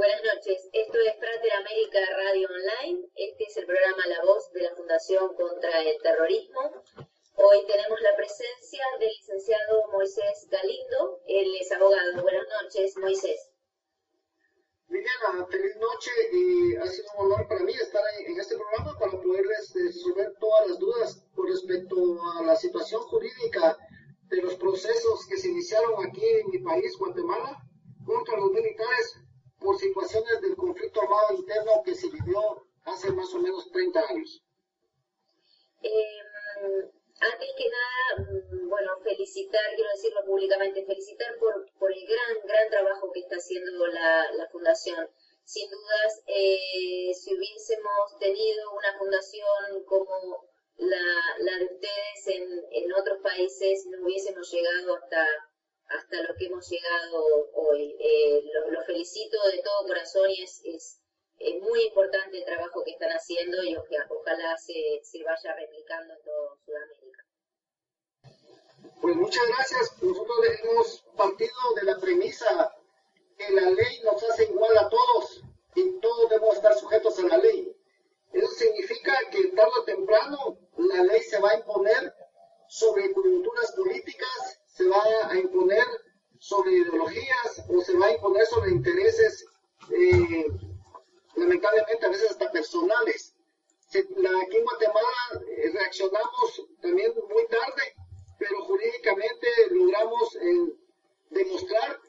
Buenas noches, esto es Frater América Radio Online. Este es el programa La Voz de la Fundación contra el Terrorismo. Hoy tenemos la presencia del licenciado Moisés Galindo. Él es abogado. Buenas noches, Moisés. Liliana, feliz noche y ha sido un honor para mí estar en este programa para poderles resolver todas las dudas con respecto a la situación jurídica de los procesos que se iniciaron aquí en mi país, Guatemala, contra los militares por situaciones del conflicto armado interno que se vivió hace más o menos 30 años. Eh, antes que nada, mm, bueno, felicitar, quiero decirlo públicamente, felicitar por, por el gran, gran trabajo que está haciendo la, la Fundación. Sin dudas, eh, si hubiésemos tenido una fundación como la, la de ustedes en, en otros países, no hubiésemos llegado hasta hasta lo que hemos llegado hoy. Eh, lo, felicito de todo corazón y es, es, muy importante el trabajo que están haciendo y ojalá se, se vaya replicando en todo Sudamérica. Pues muchas gracias. Nosotros hemos partido de la premisa que la ley nos hace igual a todos y todos debemos estar sujetos a la ley. Eso significa que tarde o temprano la ley se va a imponer sobre coyunturas políticas se va a imponer sobre ideologías o se va a imponer sobre intereses, eh, lamentablemente a veces hasta personales. aquí en Guatemala eh, reaccionamos también muy tarde, pero jurídicamente logramos eh, demostrar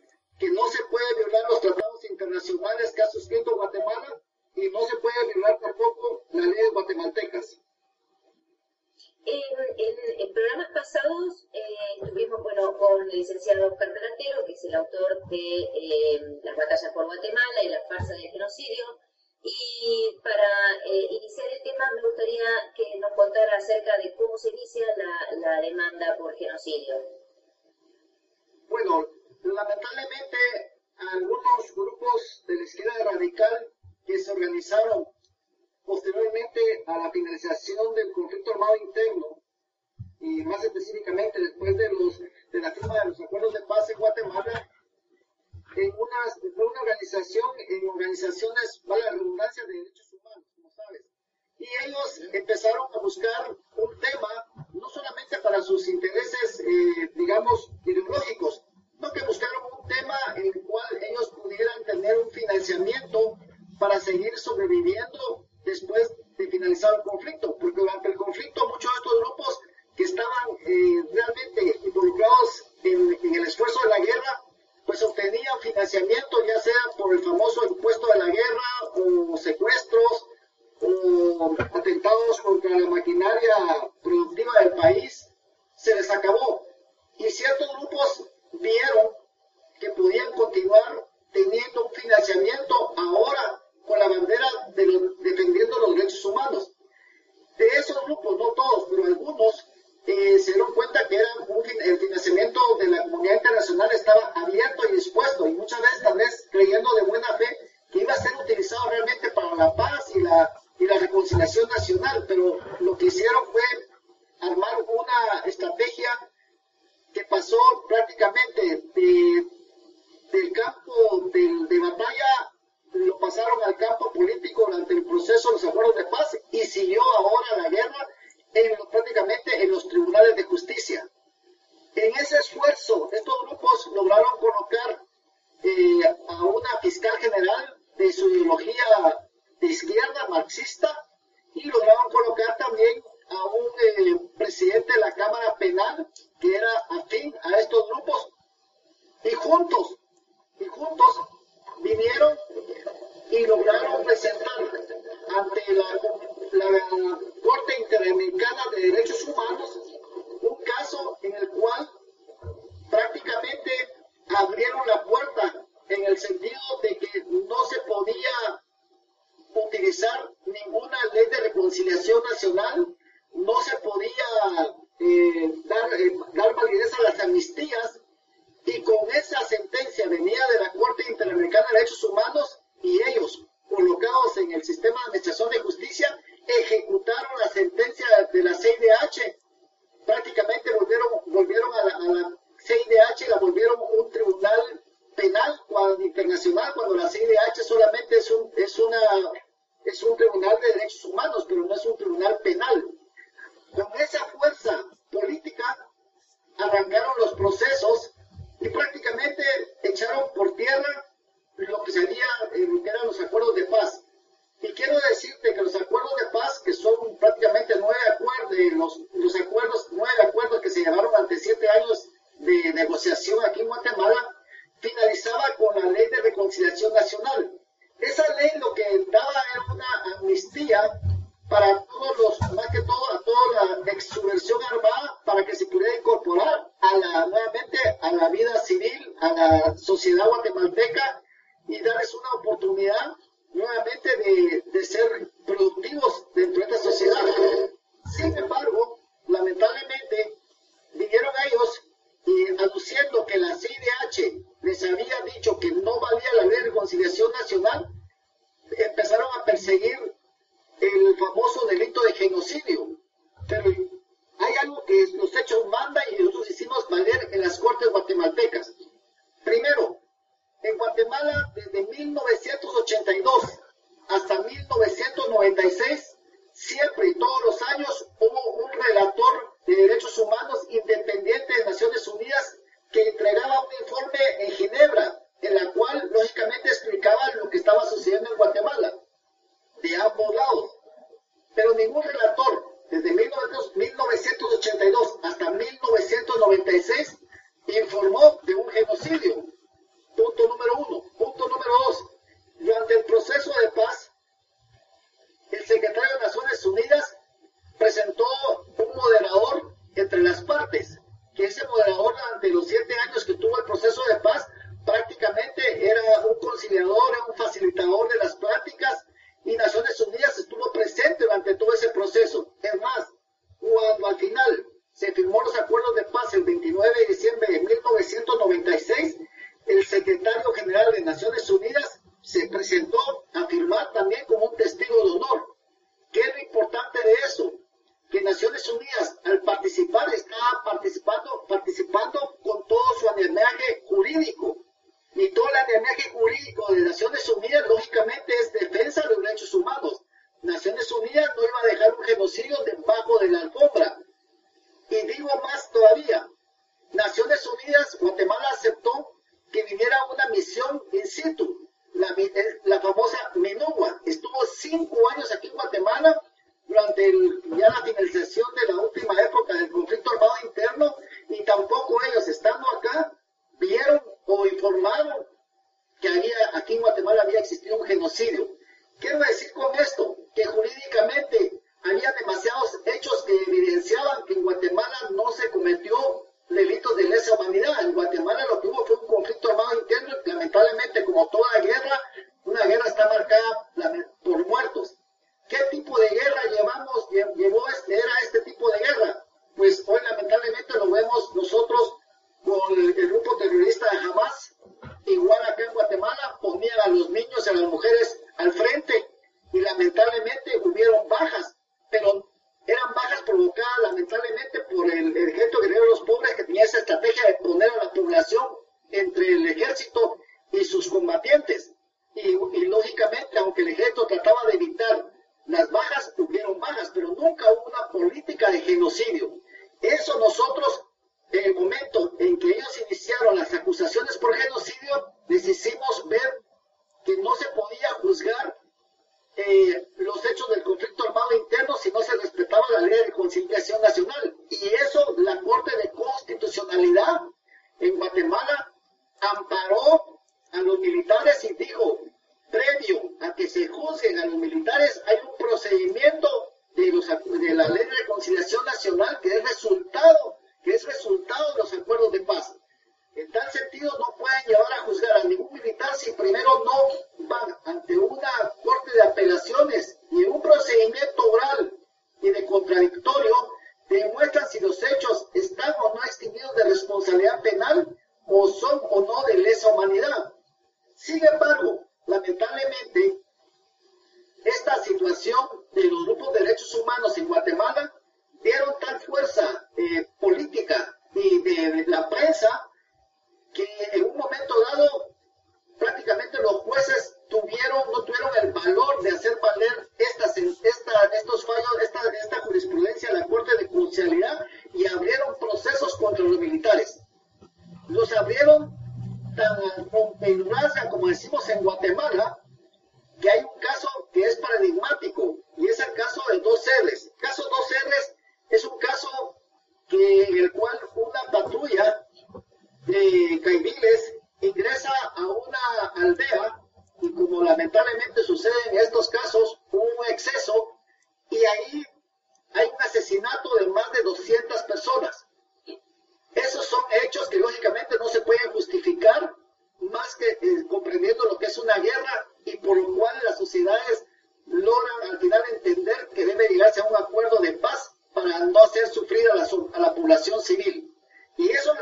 de su ideología de izquierda, marxista,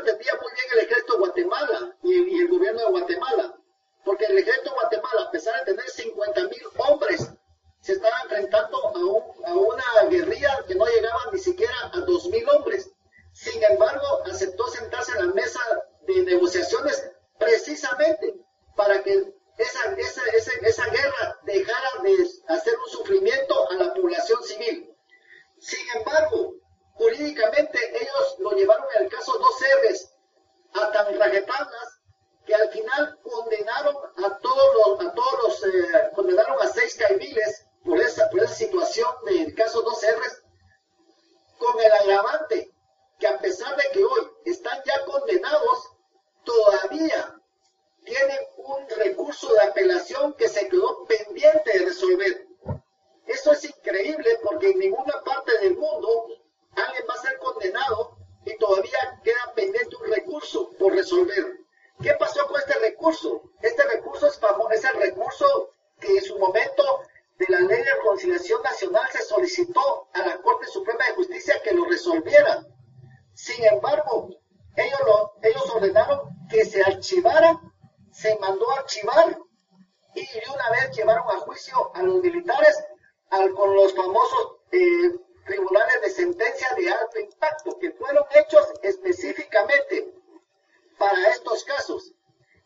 entendía muy bien el ejército de Guatemala y, el gobierno de Guatemala, porque el ejército de Guatemala, a pesar de tener 50 mil hombres, se estaba enfrentando a, un, a una guerrilla que no llegaba ni siquiera a 2 mil hombres. Sin embargo, aceptó sentarse en la mesa de negociaciones precisamente para que esa guerra dejara de hacer un sufrimiento a la población civil. Sin embargo, jurídicamente ellos lo llevaron en el caso dos R's a tan rajetanas que al final condenaron a todos los, a todos los, eh, condenaron a seis caibiles por esa, por esa situación del caso dos R's con el agravante que a pesar de que hoy están ya condenados, todavía tienen un recurso de apelación que se quedó pendiente de resolver. Eso es increíble porque en ninguna parte del mundo alguien va a ser condenado y todavía queda pendiente un recurso por resolver. ¿Qué pasó con este recurso? Este recurso es, famoso, es el recurso que en su momento de la Ley de Reconciliación Nacional se solicitó a la Corte Suprema de Justicia que lo resolviera. Sin embargo, ellos, lo, ellos ordenaron que se archivara, se mandó a archivar y de una vez llevaron a juicio a los militares al, con los famosos eh, tribunales de sentencia de alto impacto que fueron hechos específicamente para estos casos.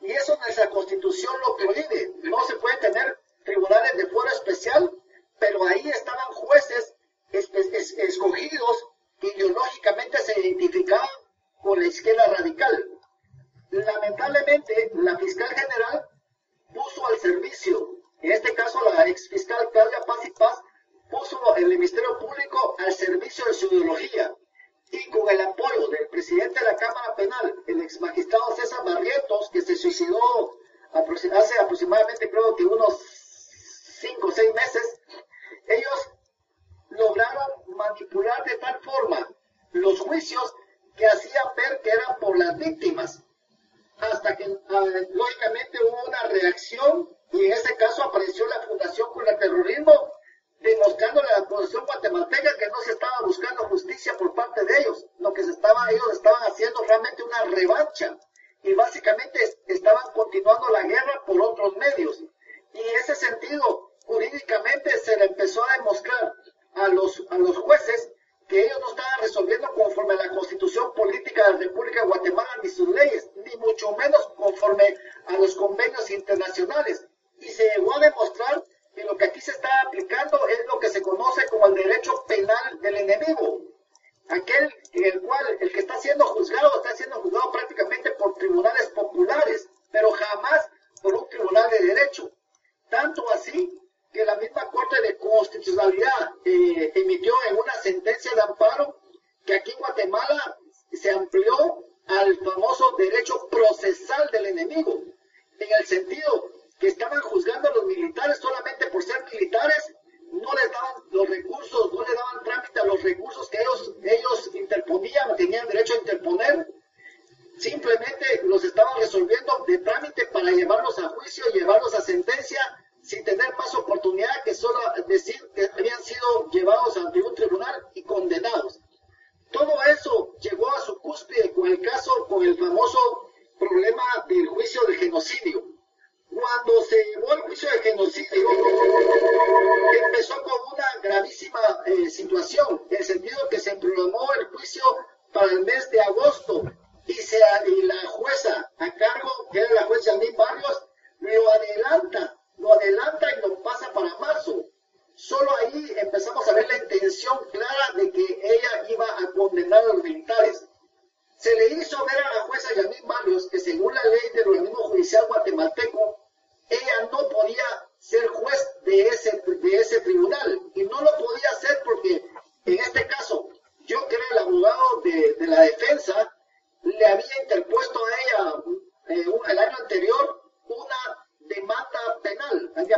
Y eso nuestra constitución lo prohíbe. No se puede tener tribunales de fuero especial, pero ahí estaban jueces escogidos que ideológicamente se identificaban con la izquierda radical. Lamentablemente, la fiscal general puso al servicio, en este caso la ex fiscal Claudia Paz y Paz, puso el Ministerio Público al servicio de su ideología y con el apoyo del presidente de la Cámara Penal, el ex magistrado César Barrientos, que se suicidó hace aproximadamente creo que unos cinco o seis meses, ellos lograron manipular de tal forma los juicios que hacían ver que eran por las víctimas, hasta que ah, lógicamente hubo una reacción y en ese caso apareció la Fundación contra el Terrorismo demostrando a la población guatemalteca que no se estaba buscando justicia por parte de ellos, lo que se estaba, ellos estaban haciendo realmente una revancha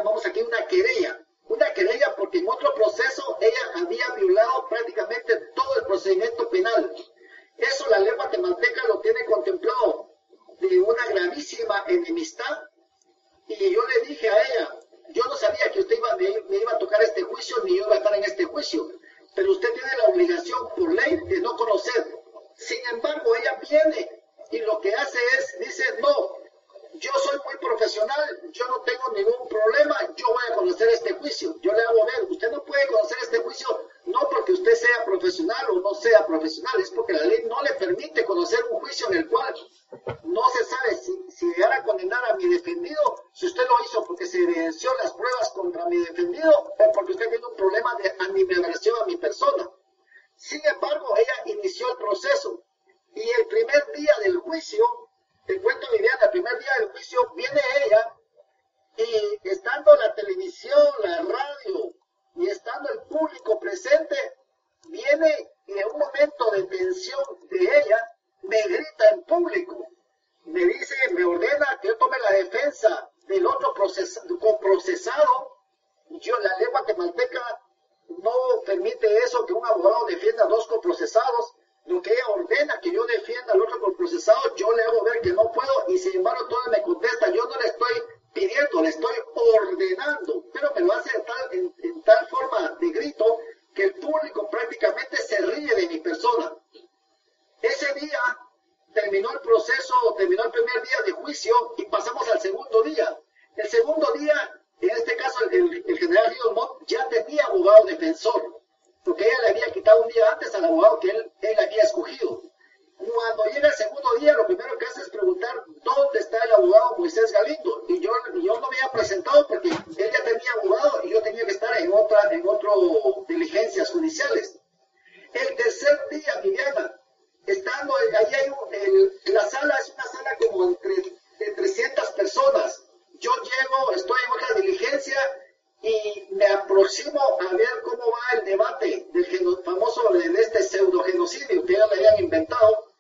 una querella, una querella cómo va el debate del famoso de este pseudo genocidio que ya le habían inventado.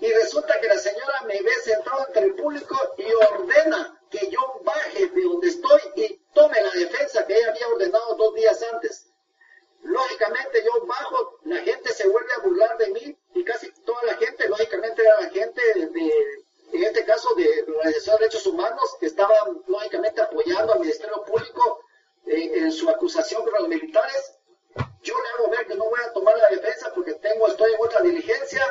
Y resulta que la señora me ve sentado entre el público y ordena que yo baje de donde estoy y tome la defensa que ella había ordenado dos días antes. Lógicamente yo bajo, la gente se vuelve a burlar de mí y casi toda la gente, lógicamente era la gente de, en este caso de la Organización de Derechos Humanos, que estaban lógicamente apoyando al Ministerio Público en, su acusación contra los militares, yo le hago ver que no voy a tomar la defensa porque tengo, estoy en otra diligencia,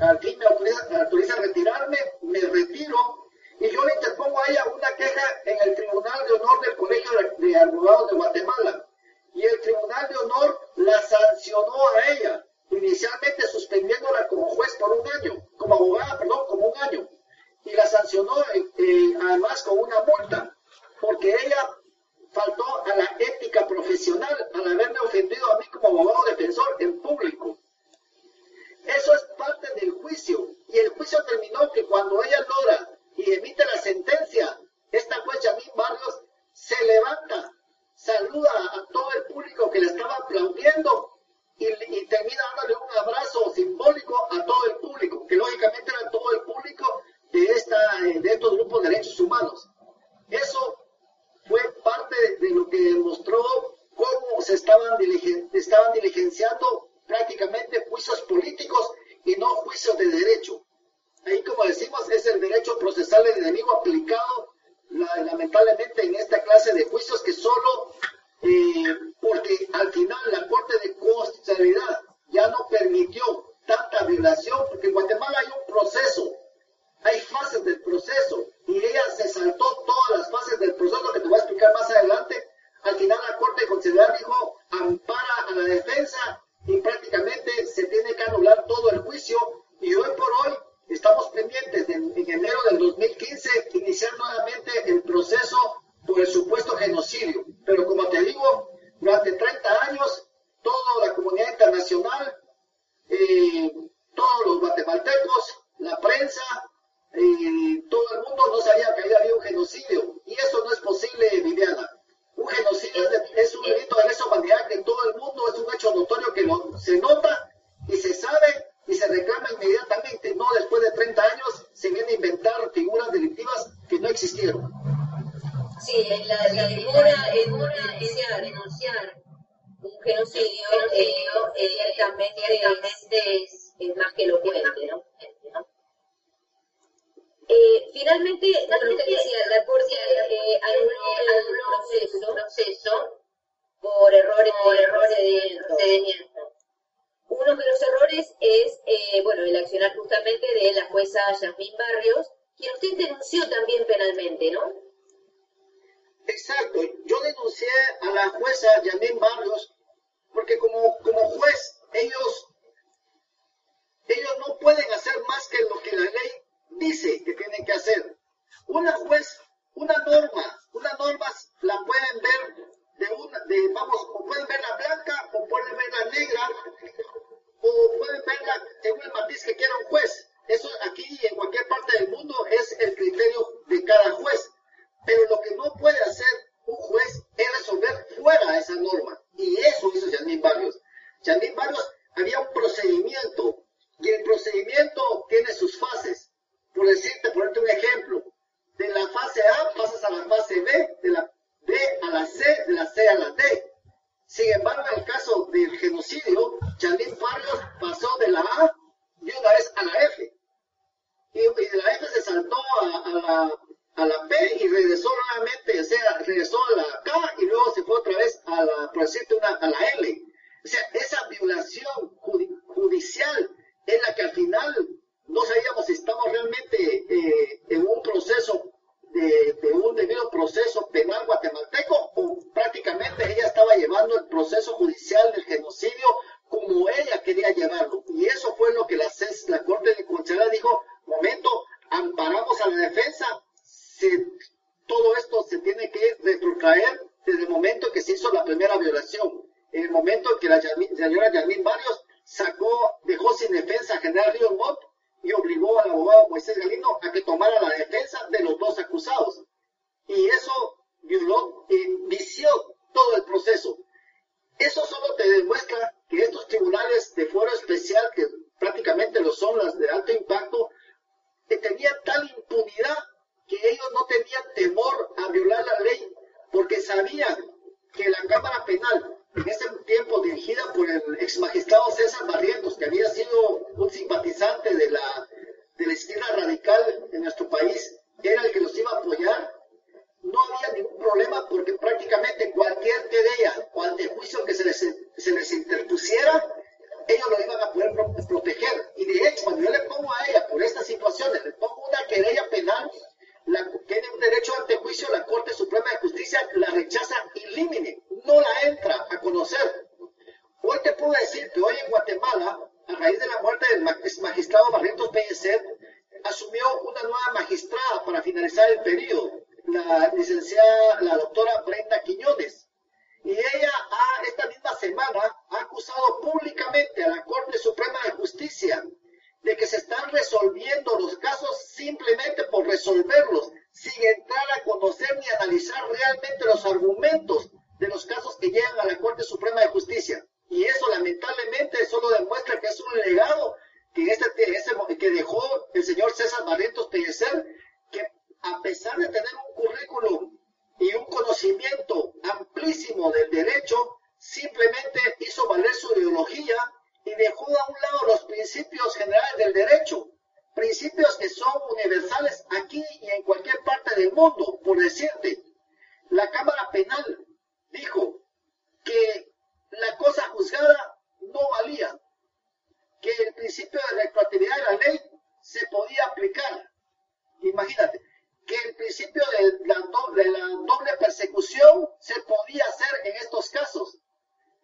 al fin me autoriza, a retirarme, me retiro y yo le interpongo a ella una queja en el Tribunal de Honor del Colegio de, Abogados de Guatemala. Y el Tribunal de Honor la sancionó a ella, inicialmente suspendiéndola como juez por un año, como abogada, perdón, como un año. Y la sancionó eh, eh, además con una multa, porque ella faltó a la ética profesional al haberme ofendido a mí como abogado defensor en público. Eso es parte del juicio. Y el juicio terminó que cuando ella logra y emite la sentencia, esta juez Yamín Barrios se levanta, saluda a todo el público que le estaba aplaudiendo y, y, termina dándole un abrazo simbólico a todo el público, que lógicamente era todo el público de, esta, de estos grupos de derechos humanos. Eso fue parte de lo que demostró cómo se estaban, diligenciando prácticamente juicios políticos y no juicios de derecho. Ahí, como decimos, es el derecho procesal del enemigo aplicado lamentablemente en esta clase de juicios que solo eh, porque al final la Corte de Constitucionalidad ya no permitió tanta Imagínate, hay fases del proceso y ella se saltó todas las fases del proceso que te voy a explicar más adelante. Al final la Corte Constitucional dijo ampara a la defensa y prácticamente se tiene que anular todo el juicio y hoy por hoy estamos pendientes de, en enero del 2015 iniciar nuevamente el proceso por el supuesto genocidio. Pero como te digo, durante 30 años toda la comunidad internacional principio de la, doble persecución se podía hacer en estos casos.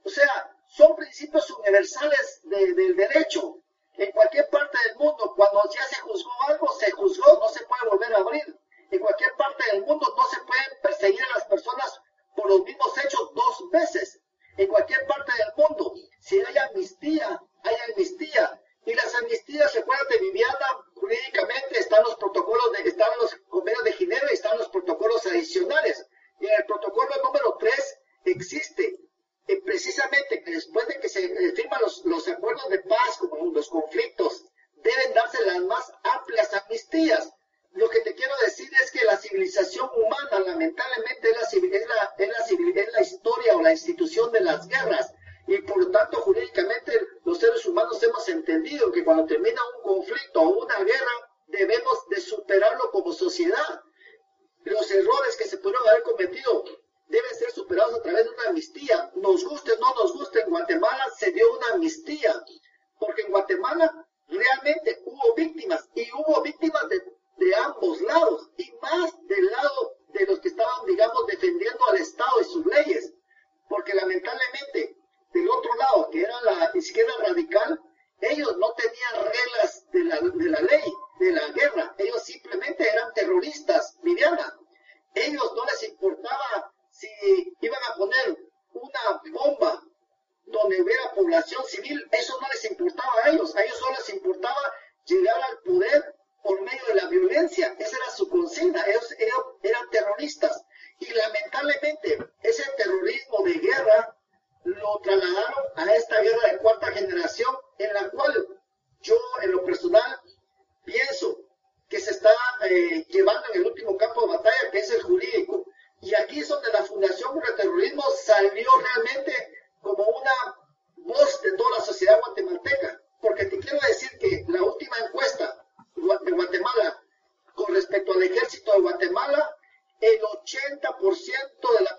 O sea, son principios universales del derecho. En cualquier parte del mundo, cuando ya se juzgó algo, se juzgó, no se puede volver a abrir. En cualquier parte del mundo no se pueden perseguir a las personas por los mismos hechos dos veces. En cualquier parte del mundo, si hay amnistía, hay amnistía. Y las amnistías, de Viviana, jurídicamente están los protocolos, de, están los convenios de Ginebra y están los protocolos adicionales. Y en el protocolo número 3 existe eh, precisamente que después de que se eh, firman los, acuerdos de paz, como los conflictos, deben darse las más amplias amnistías. Lo que te quiero decir es que la civilización humana lamentablemente la, la, es la historia o la institución de las guerras y por lo tanto jurídicamente los seres humanos hemos entendido que cuando termina un conflicto o una guerra debemos de superarlo como sociedad. Los errores que se pudieron haber cometido deben ser superados a través de una amnistía. Nos guste o no nos guste, en Guatemala se dio una amnistía, porque en Guatemala realmente hubo víctimas y hubo víctimas de, de ambos lados y más del lado de los que estaban, digamos, defendiendo al Estado y sus leyes, porque lamentablemente del otro lado, que era la izquierda radical, ellos no tenían reglas de la, de la ley, de la guerra, ellos simplemente eran terroristas, Viviana. Ellos no les importaba si iban a poner una bomba donde hubiera población civil, eso no les importaba a ellos, a ellos solo les importaba llegar al poder por medio de la violencia, esa era su consigna, ellos, ellos eran terroristas. Y lamentablemente ese terrorismo de guerra lo trasladaron a esta guerra de cuarta generación, en la cual yo en lo personal pienso que se está eh, llevando en el último campo de batalla, que es el jurídico. Y aquí es donde la Fundación contra el Terrorismo salió realmente como una voz de toda la sociedad guatemalteca. Porque te quiero decir que la última encuesta de Guatemala con respecto al ejército de Guatemala el 80% de la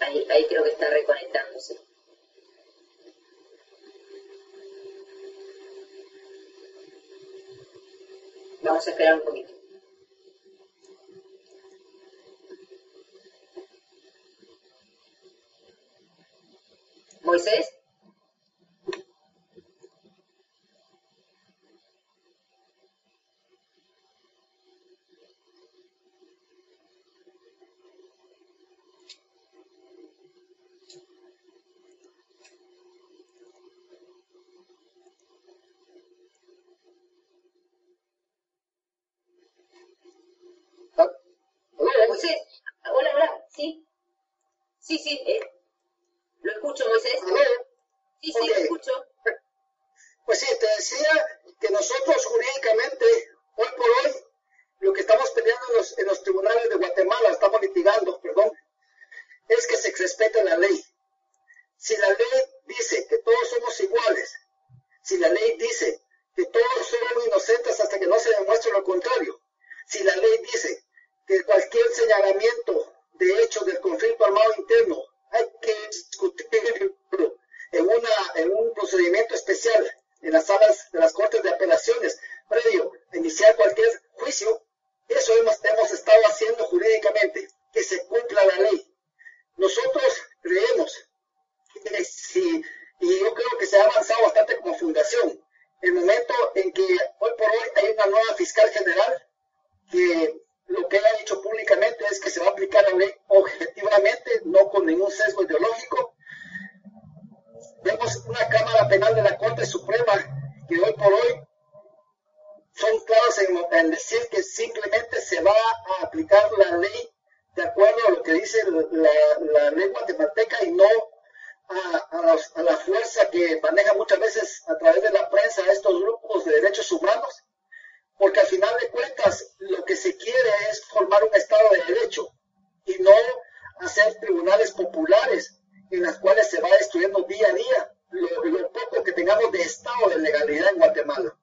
Ahí, creo que está reconectándose. Vamos a esperar un poquito. Moisés. Sí, sí. Eh, lo escucho, Moisés. Sí, sí, lo escucho. Pues sí, te decía que nosotros jurídicamente, hoy por hoy, lo que estamos peleando en los, en los tribunales de Guatemala, estamos litigando, perdón, es que se respete la ley. Si la ley dice que todos somos iguales, si la ley dice que todos somos inocentes hasta que no se demuestre lo contrario, si la ley dice que cualquier señalamiento de hecho del conflicto armado interno hay que discutirlo en, una, en un procedimiento especial en las salas de las Cortes de Apelaciones previo a iniciar cualquier juicio, eso hemos, hemos estado haciendo jurídicamente, que se cumpla la ley. Nosotros creemos que si, y yo creo que se ha avanzado bastante como fundación, el momento en que hoy por hoy hay una nueva fiscal general que lo que ha dicho públicamente es que se va a aplicar la ley objetivamente, no con ningún sesgo ideológico. Vemos una Cámara Penal de la Corte Suprema que hoy por hoy son claros en, decir que simplemente se va a aplicar la ley de acuerdo a lo que dice la, la ley guatemalteca y no a, a, la fuerza que maneja muchas veces a través de la prensa estos grupos de derechos humanos porque al final de cuentas lo que se quiere es formar un Estado de Derecho y no populares en las cuales se va destruyendo día a día lo, poco que tengamos de Estado de legalidad en Guatemala.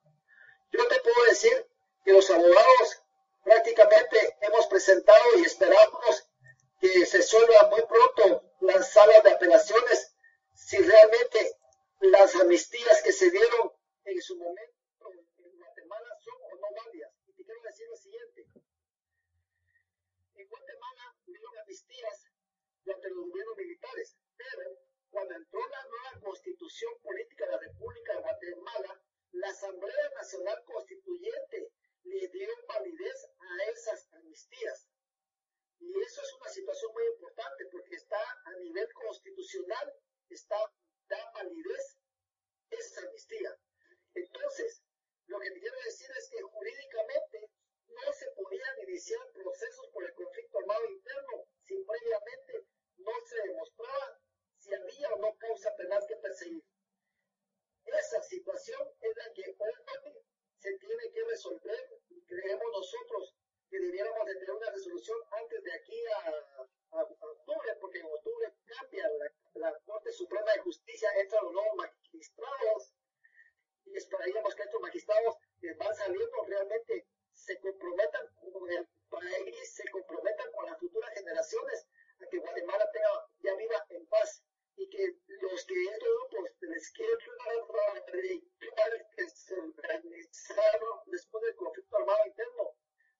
Yo te puedo decir que los abogados prácticamente hemos presentado y esperamos que se suelva muy pronto las salas de apelaciones si realmente las amnistías que se dieron en su momento y te quiero decir lo siguiente. En Guatemala hubieron amnistías durante los gobiernos militares, pero cuando entró la nueva constitución política de la República de Guatemala, la Asamblea Nacional Constituyente le dio validez a esas amnistías. Y eso es una situación muy importante porque está a nivel constitucional, está, da validez esa amnistía. Entonces, lo que quiero decir es que jurídicamente no se podían iniciar procesos por el conflicto armado interno si previamente no se demostraba si había o no causa penal que perseguir. Esa situación es la que hoy se tiene que resolver y creemos nosotros que debiéramos de tener una resolución antes de aquí a, octubre, porque en octubre cambia la, Corte Suprema de Justicia, entran los nuevos magistrados y esperaríamos que estos magistrados que van saliendo realmente se comprometan con el país, se comprometan con las futuras generaciones a que Guatemala tenga, ya viva en paz y que los que estos grupos de la izquierda que se organizaron después del conflicto armado interno,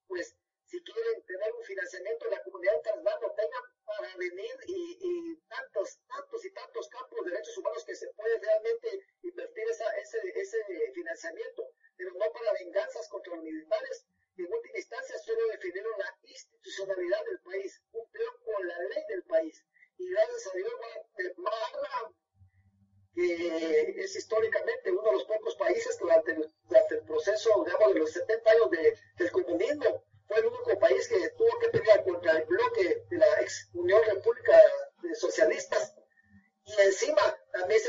pues si quieren tener un financiamiento de la comunidad lo tengan para venir y, tantos, tantos y tantos campos de derechos humanos que se puede realmente invertir esa, ese, ese financiamiento, pero no para venganzas contra los militares. En última instancia, solo definieron la institucionalidad del país, cumplieron con la ley del país. Y gracias a Dios, Guatemala, que es históricamente uno de los pocos países durante, durante el proceso, digamos, de los 70 años de, del comunismo, fue el único país que tuvo que pelear contra el bloque de la ex Unión República de Socialistas. Y encima también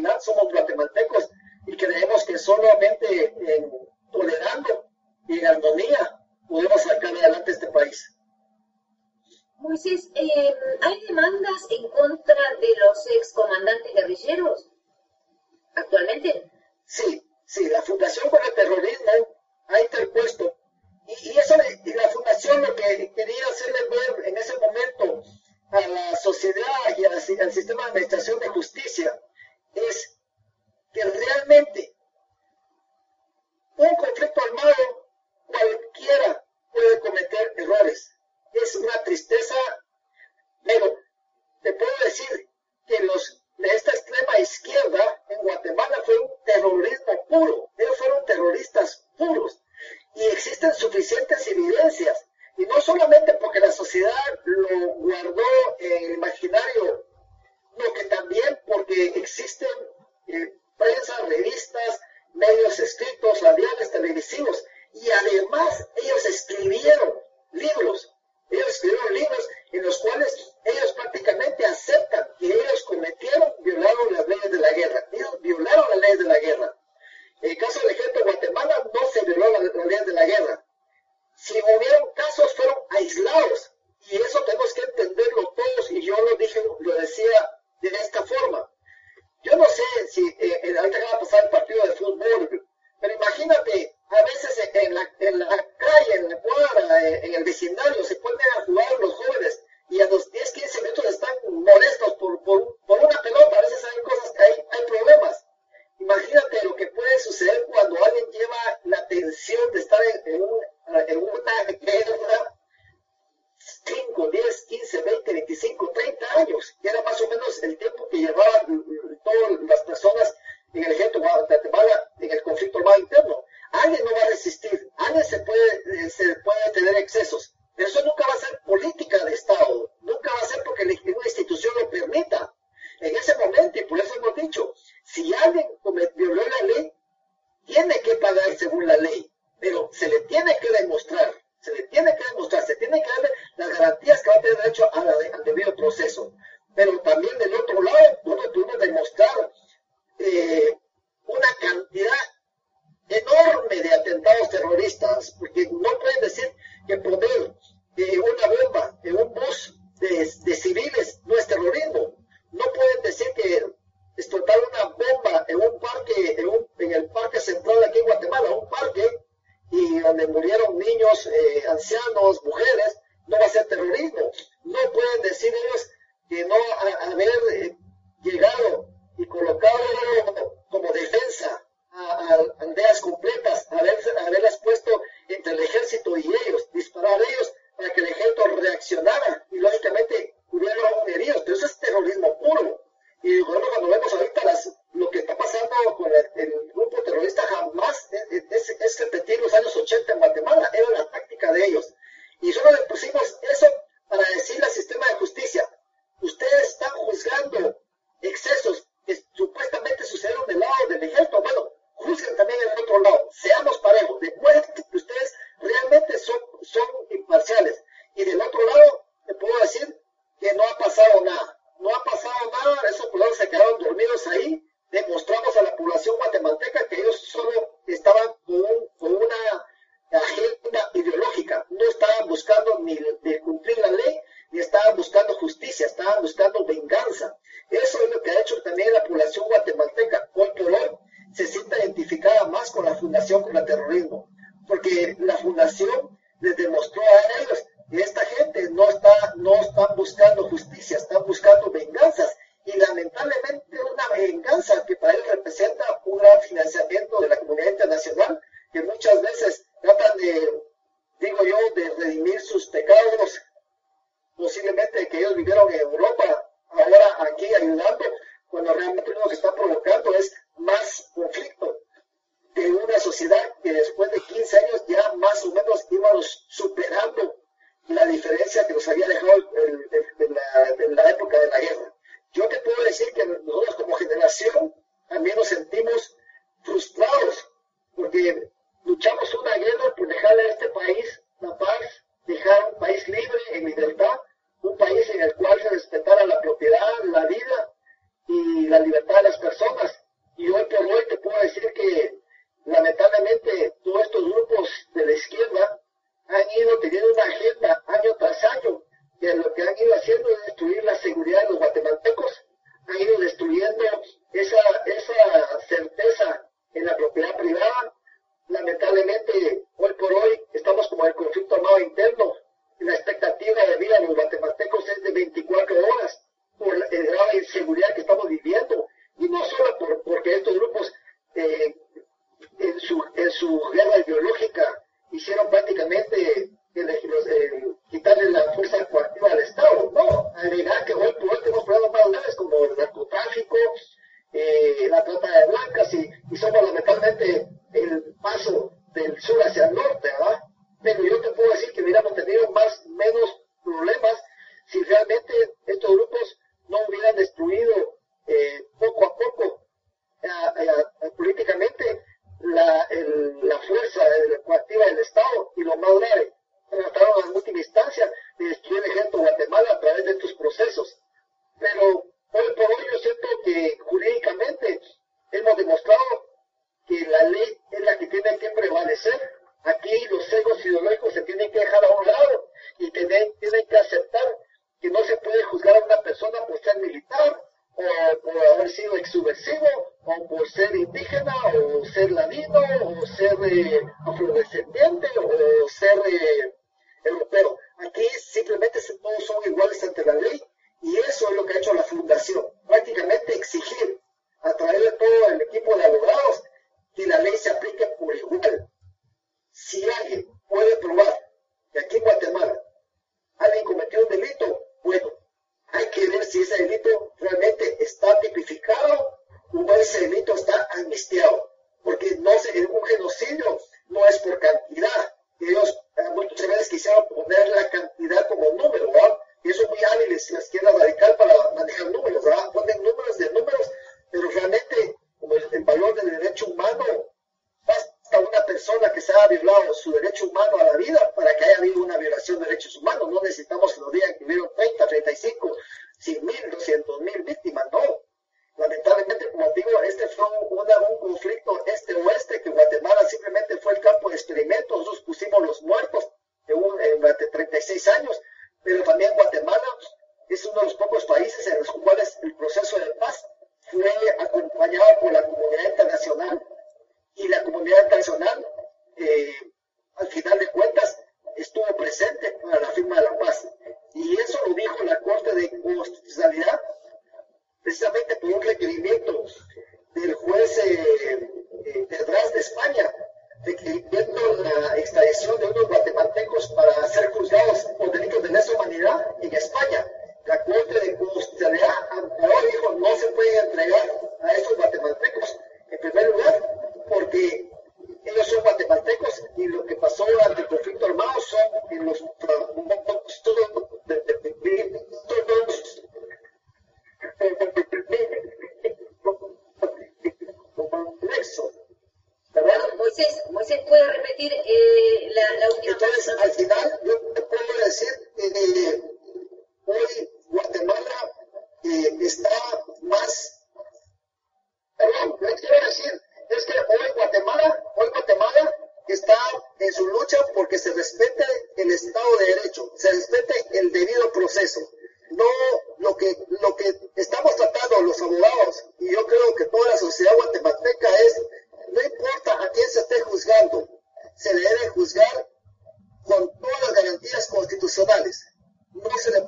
finanțul uma frate, alguien violó la ley, tiene que pagar según la ley, pero se le tiene que demostrar, se le tiene que demostrar, se tiene que darle las garantías que va a tener derecho a la al debido proceso. Pero también del otro lado, uno tuvo que demostrar eh, una cantidad enorme de atentados terroristas, porque no pueden decir que poner eh, una bomba en un bus de, de civiles no es terrorismo. No pueden decir que explotar una bomba en un parque, en, un, en el parque central aquí en Guatemala, un parque, y donde murieron niños, eh, ancianos, mujeres, no va a ser terrorismo. No pueden decir ellos que no haber eh, llegado y colocado como defensa a, aldeas completas, haber, haberlas puesto entre el ejército y ellos, disparar a ellos para que el ejército reaccionara y lógicamente hubieran heridos, pero eso es terrorismo puro. Y bueno, cuando vemos ahorita las, lo que está pasando con el grupo terrorista, jamás es, es, es, repetir los años 80 en Guatemala, era la táctica de ellos. Y solo le pusimos eso para decirle al sistema de justicia, ustedes están juzgando excesos que supuestamente sucedieron del lado del ejército, bueno, juzguen también el otro lado, seamos parejos, demuestren que ustedes realmente son, son imparciales. Y del otro lado, te puedo decir que no ha pasado nada no ha pasado nada, esos problemas se quedaron dormidos ahí, demostramos a la población guatemalteca que ellos solo estaban con, un, con una agenda ideológica, no estaban buscando ni de cumplir la ley, ni estaban buscando justicia, estaban buscando venganza. Eso es lo que ha hecho también la población guatemalteca. Hoy por hoy se siente identificada más con la Fundación contra el Terrorismo, porque la Fundación les demostró a ellos esta gente no está, no están buscando justicia, están buscando venganzas. Y lamentablemente una venganza que para él representa un gran financiamiento de la comunidad internacional que muchas veces tratan de, digo yo, de redimir sus pecados, posiblemente que ellos vivieron en Europa, ahora aquí ayudando, cuando realmente lo que está provocando es más conflicto de una sociedad Felipe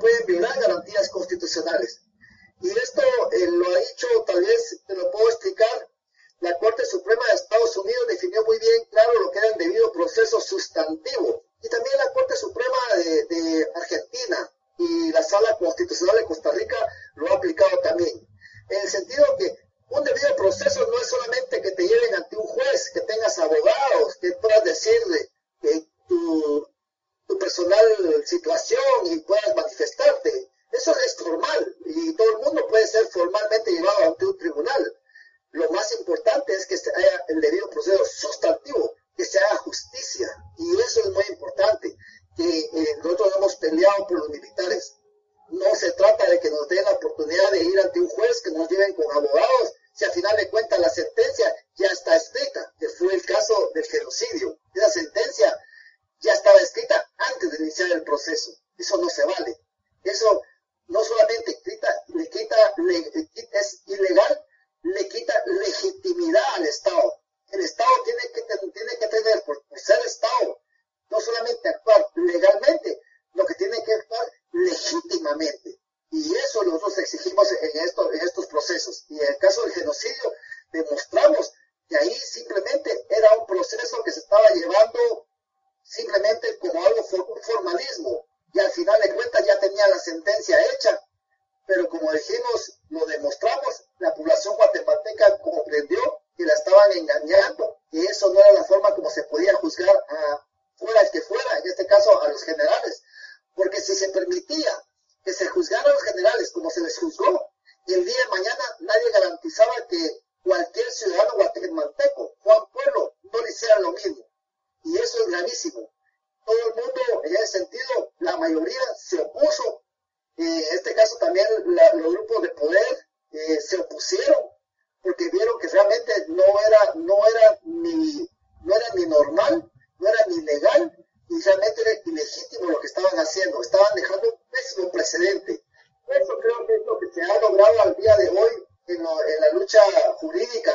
pueden violar garantías constitucionales. Y esto eh, lo ha dicho, tal vez te lo puedo explicar, la Corte Suprema de Estados Unidos definió muy bien claro lo que era el debido proceso sustantivo. Y también la Corte Suprema de, de Argentina y la Sala Constitucional de Costa Rica lo ha aplicado también. En el sentido que un debido proceso no es solamente que te lleven ante un juez, que tengas abogados, que puedas decirle que tu tu personal eh, situación y puedas manifestarte. Eso es formal y todo el mundo puede ser formalmente llevado ante un tribunal. Lo más importante es que se haya el debido proceso sustantivo, que se haga justicia y eso es muy importante. Que eh, nosotros hemos peleado por los militares. No se trata de que nos den la oportunidad de ir ante un juez, que nos lleven con abogados, si al final de cuentas la sentencia ya está escrita, que fue el caso del genocidio. Esa sentencia ya estaba escrita antes de iniciar el proceso. Eso no se vale. Eso no solamente le quita, es ilegal, le quita legitimidad al Estado. El Estado tiene que, tiene que tener, por, ser Estado, no solamente actuar legalmente, lo que tiene que actuar legítimamente. Y eso nosotros exigimos en, en estos procesos. Y en el caso del genocidio, demostramos que ahí simplemente era un proceso que se estaba llevando simplemente como algo, un formalismo, y al final de cuentas ya tenía la sentencia hecha. Pero como dijimos, lo demostramos, la población guatemalteca comprendió que la estaban engañando, y eso no era la forma como se podía juzgar a fuera el que fuera, en este caso a los generales, porque si se permitía que se juzgara a los generales como se les juzgó, el día de mañana nadie garantizaba que cualquier ciudadano guatemalteco, Juan Pueblo, no le hiciera lo mismo. Y eso es gravísimo. Todo el mundo, en ese sentido, la mayoría se opuso. Eh, en este caso también la, los grupos de poder eh, se opusieron porque vieron que realmente no era, no era ni, no era ni normal, no era ni legal y realmente era ilegítimo lo que estaban haciendo. Estaban dejando un pésimo precedente. Eso creo que es lo que se ha logrado al día de hoy en, lo, en la lucha jurídica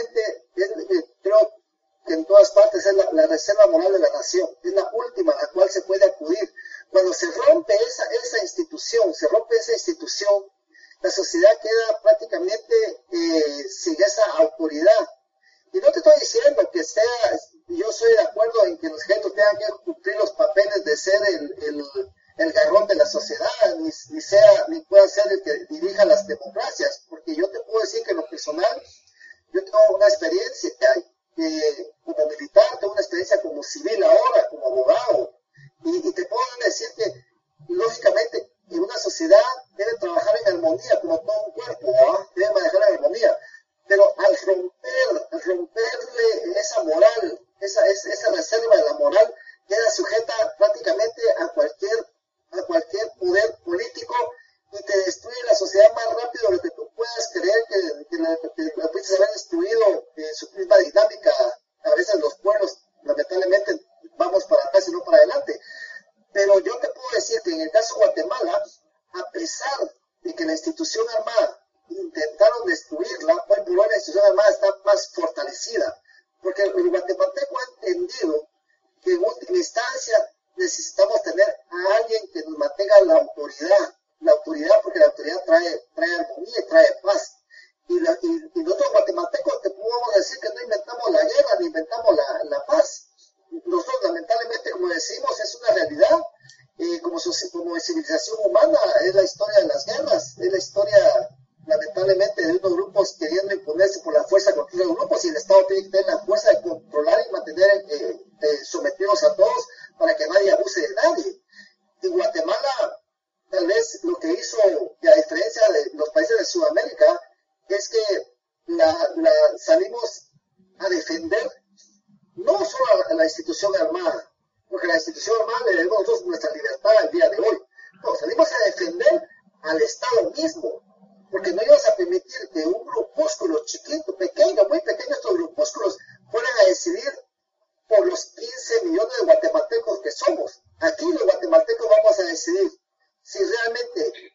es, eh, creo que en todas partes es la, la, reserva moral de la nación, es la última a la cual se puede acudir. Cuando se rompe esa, esa institución, se rompe esa institución, la sociedad queda prácticamente somos. Aquí los guatemaltecos vamos a decidir si realmente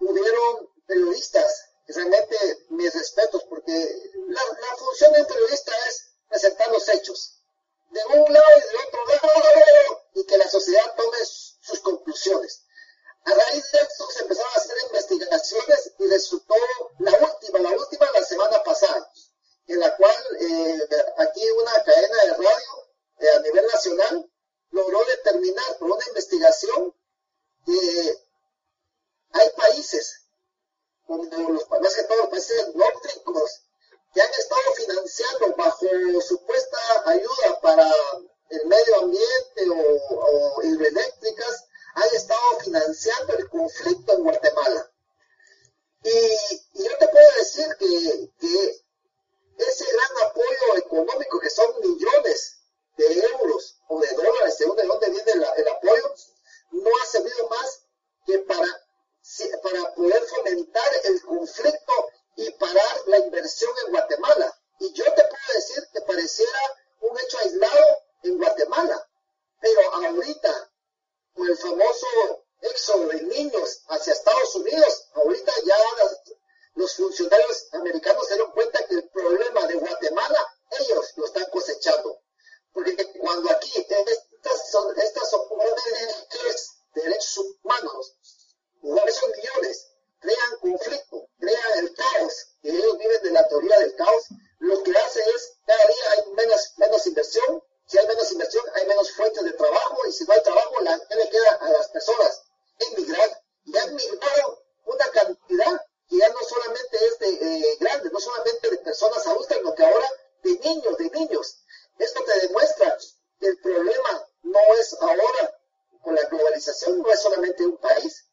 hubieron periodistas, realmente mis respetos, porque la, la función de un periodista es presentar los hechos de un lado y del otro lado y que la sociedad tome sus conclusiones. A raíz de esto se empezaron a hacer investigaciones y resultó la última, la última la semana pasada, en la cual eh, aquí una cadena de radio eh, a nivel nacional logró determinar por una investigación que hay países, como los, más que todos los países nórdicos, que han estado financiando bajo supuesta ayuda para el medio ambiente o, hidroeléctricas, han estado financiando el conflicto en Guatemala. Y, yo te puedo decir que, ese gran apoyo económico, que son millones de euros o de dólares, según de dónde viene el apoyo, no ha servido más que para, para poder fomentar el conflicto y parar la inversión en Guatemala. Y yo te puedo decir que pareciera un hecho aislado en Guatemala, pero ahorita, con el famoso éxodo de niños hacia Estados Unidos, ahorita ya los funcionarios americanos se dieron cuenta que el problema de Guatemala, ellos lo están cosechando. Porque cuando aquí estas son, estas son derechos humanos, esos millones crean conflicto, crean el caos, que ellos viven de la teoría del caos, lo que hace es, cada día hay menos, menos inversión, si hay menos inversión, hay menos fuentes de trabajo, y si no hay trabajo, la, ¿qué le queda a las personas? Emigrar. Y han migrado una cantidad que ya no solamente es de eh, grandes, no solamente de personas adultas, sino que ahora de niños, de niños. Esto te demuestra que el problema no es ahora con la globalización, no es solamente un país,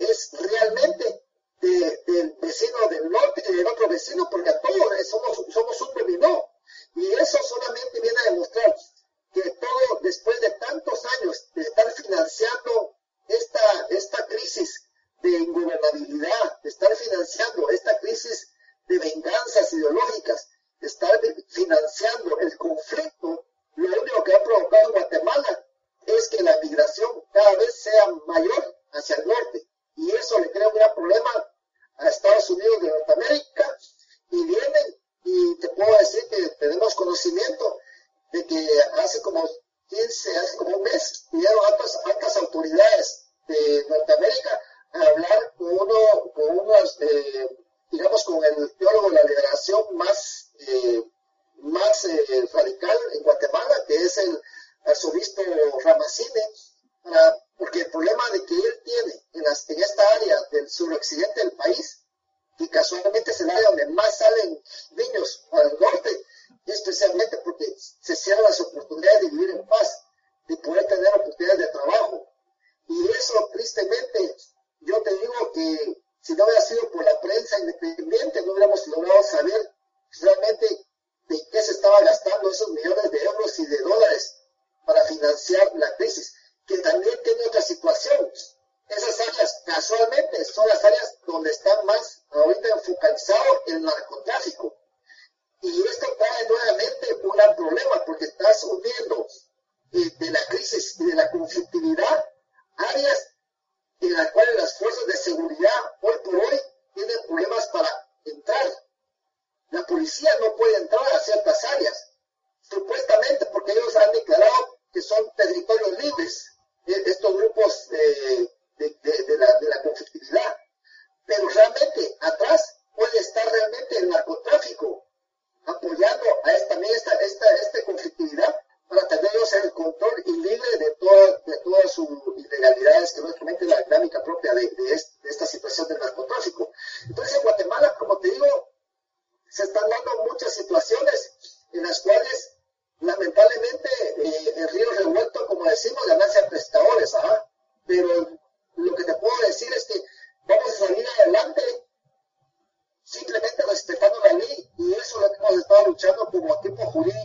es realmente del vecino del norte y del otro vecino, porque a todos somos, somos un dominó. Y eso solamente viene a demostrar que todo, después de tantos años de estar financiando esta, esta crisis de ingobernabilidad, de estar financiando esta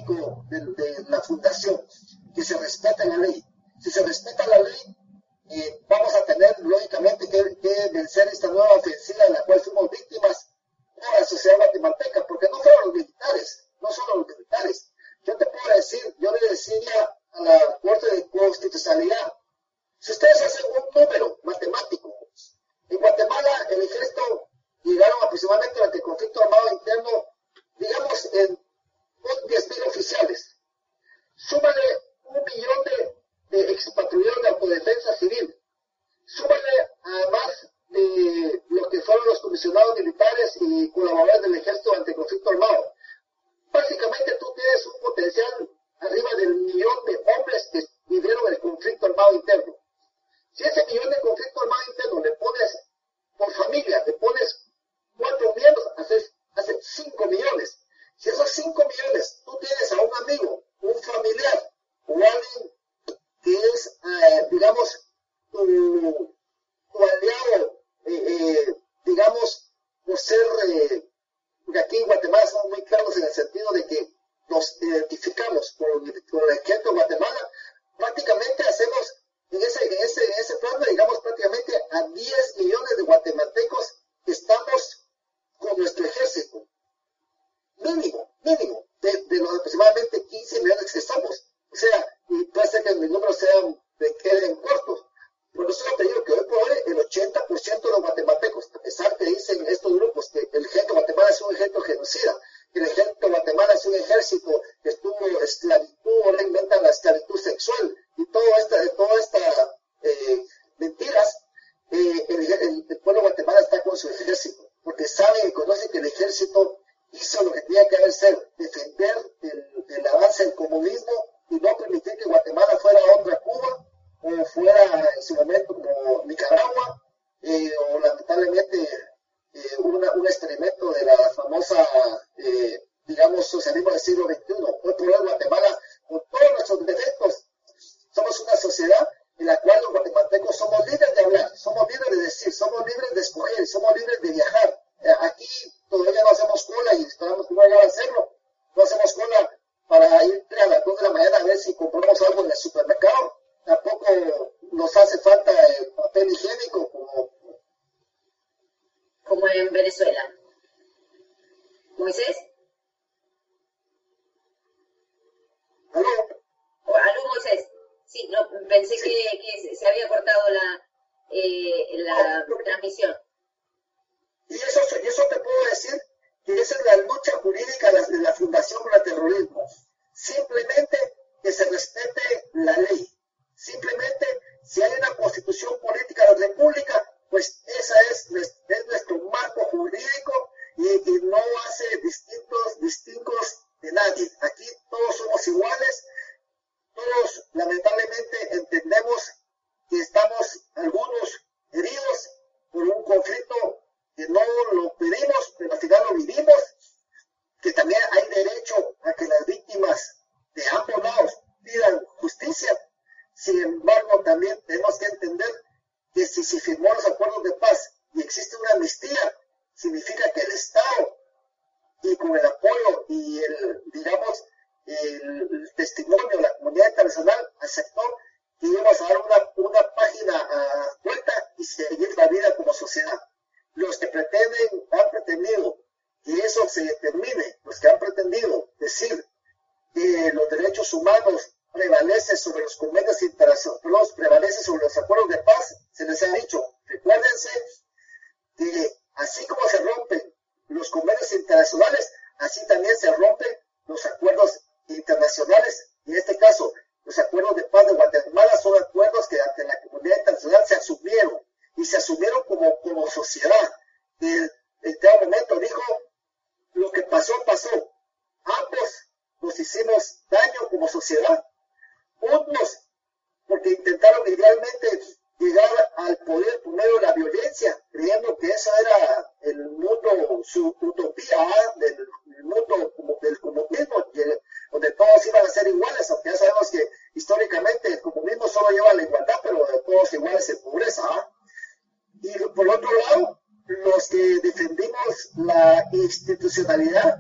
de, la fundación, lograron realmente llegar al poder primero la violencia, creyendo que esa era el mundo, su utopía ¿ah? del mundo del comunismo, donde todos iban a ser iguales, aunque ya sabemos que históricamente el comunismo solo lleva la igualdad, pero de todos iguales en pobreza. ¿ah? Y por otro lado, los que defendimos la institucionalidad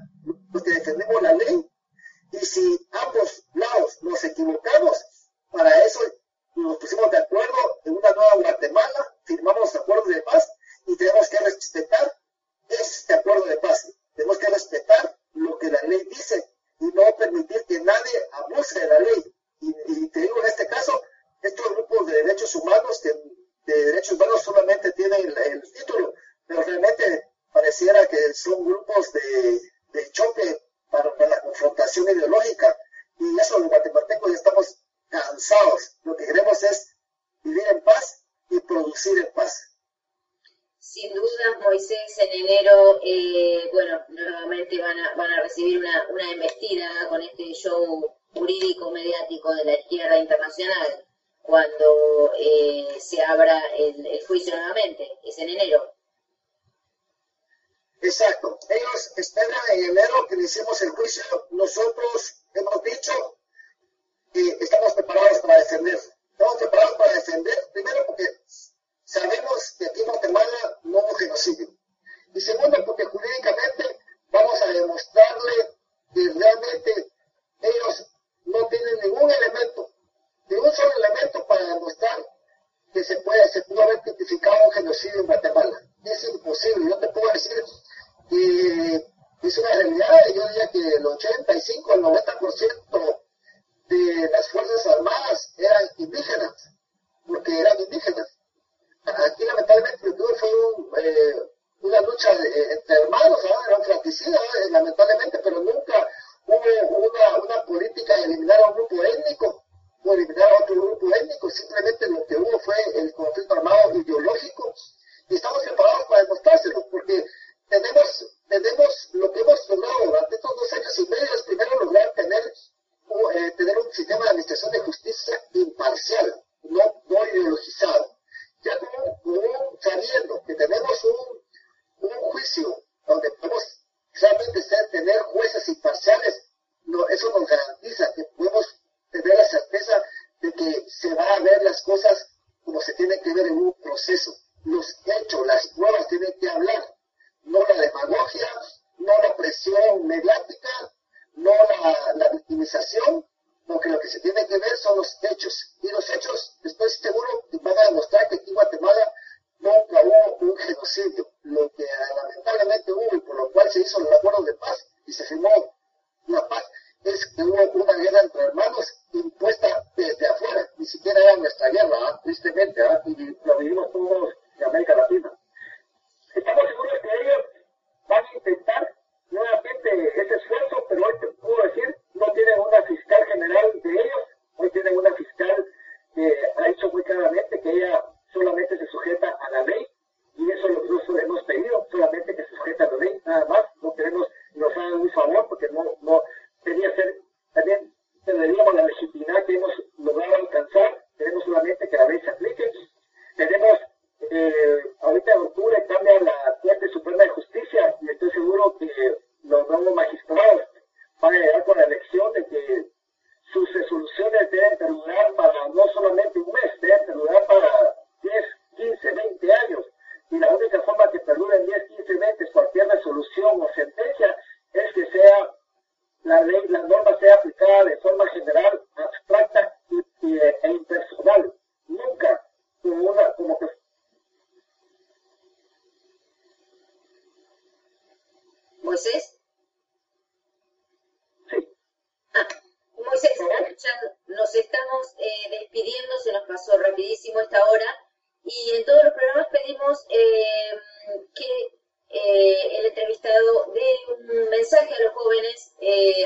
jóvenes,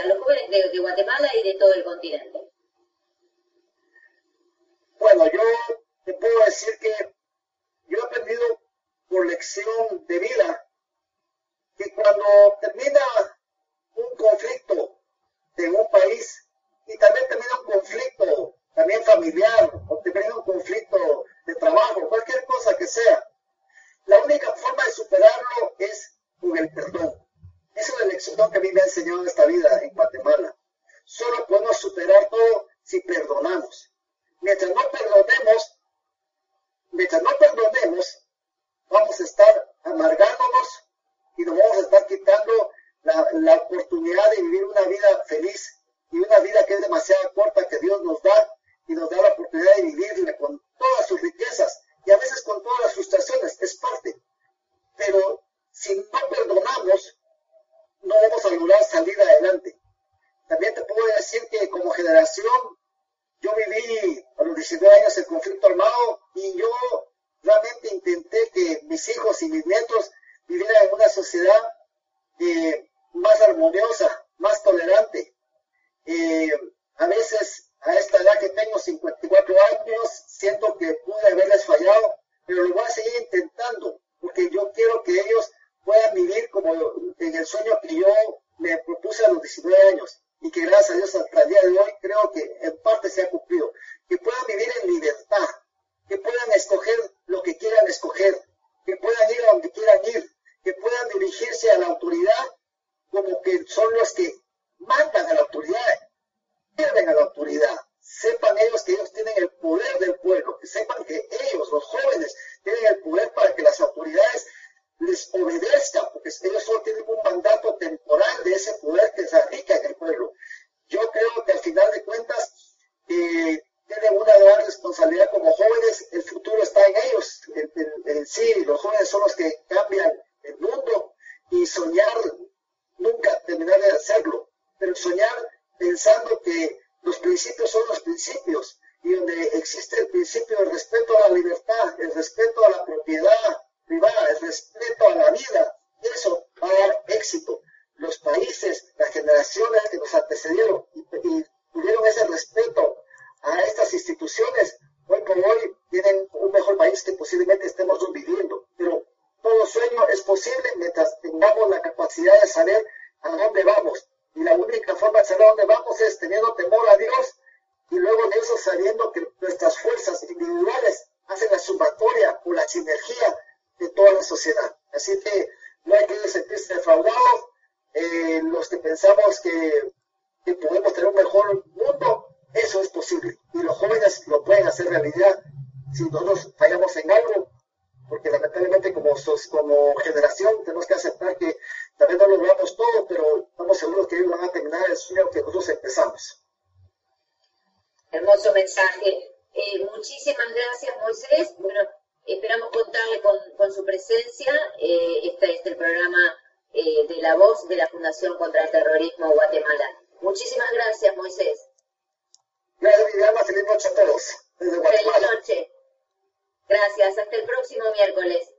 a los jóvenes de, Guatemala y de todo el continente. Bueno, yo te puedo decir que yo he aprendido por lección de vida que cuando termina un conflicto en un país y también termina un conflicto también familiar o termina un conflicto de trabajo, cualquier cosa que sea, la única forma de superarlo es con el perdón. Es la lección que a mí me ha enseñado esta vida en Guatemala. Solo podemos superar todo si perdonamos. Mientras no perdonemos, mientras no perdonemos, vamos a estar amargándonos y nos vamos a estar quitando la, la oportunidad de vivir una vida feliz y una vida que es demasiado corta que Dios nos da y nos da la oportunidad de vivirla con todas sus riquezas y a veces con todas las frustraciones, es parte. Pero si no perdonamos, no vamos a lograr salir adelante. También te puedo decir que como generación, yo viví a los 19 años el conflicto armado y yo realmente intenté que mis hijos y mis nietos vivieran en una sociedad eh, más armoniosa, más tolerante, eh, a veces a esta edad que tengo, 54 años, siento que pude haberles fallado, pero lo voy a seguir intentando, porque yo quiero que ellos puedan vivir como en el sueño que yo me propuse a los 19 años y que gracias a Dios hasta el día de hoy creo que en parte se ha cumplido. Que puedan vivir en libertad, que puedan escoger lo que quieran escoger, que puedan ir a donde quieran ir, que puedan dirigirse a la autoridad como que son los que mandan a la autoridad, pierden a la autoridad. Sepan ellos que ellos tienen el poder del pueblo, que sepan que ellos, los jóvenes, tienen el poder para que las autoridades les obedezcan, porque ellos solo tienen un mandato temporal de ese poder que se radica en el pueblo. Yo creo que al final de cuentas eh, tienen una gran responsabilidad como jóvenes, el futuro está en ellos, en sí, los jóvenes son los que cambian el mundo y soñar, nunca terminar de hacerlo pero soñar pensando que los principios son los principios y donde existe el principio del respeto a la libertad, el respeto a la propiedad privada, el respeto a la vida, eso va a dar éxito. Los países, las generaciones que nos antecedieron y, y tuvieron ese respeto a estas instituciones, hoy por hoy tienen un mejor país que posiblemente estemos viviendo. Pero todo sueño es posible mientras tengamos la capacidad de saber a dónde vamos y la única forma de saber a dónde vamos es teniendo temor a Dios y luego de eso sabiendo que nuestras fuerzas individuales hacen la sumatoria o la sinergia de toda la sociedad. Así que no hay que sentirse defraudados. Eh, los que pensamos que, podemos tener un mejor mundo, eso es posible. Y los jóvenes lo pueden hacer realidad si nosotros fallamos en algo, porque lamentablemente como, como generación tenemos que aceptar que tal vez no lo logramos todo, pero estamos seguros que ellos van a terminar el sueño que nosotros empezamos. Hermoso mensaje. Eh, muchísimas gracias, Moisés. Bueno, esperamos contarle con, su presencia. Eh, este es el programa eh, de la voz de la Fundación contra el Terrorismo Guatemala. Muchísimas gracias, Moisés. Gracias, Viviana. Feliz noche a todos. Feliz noche. Gracias. Hasta el próximo miércoles.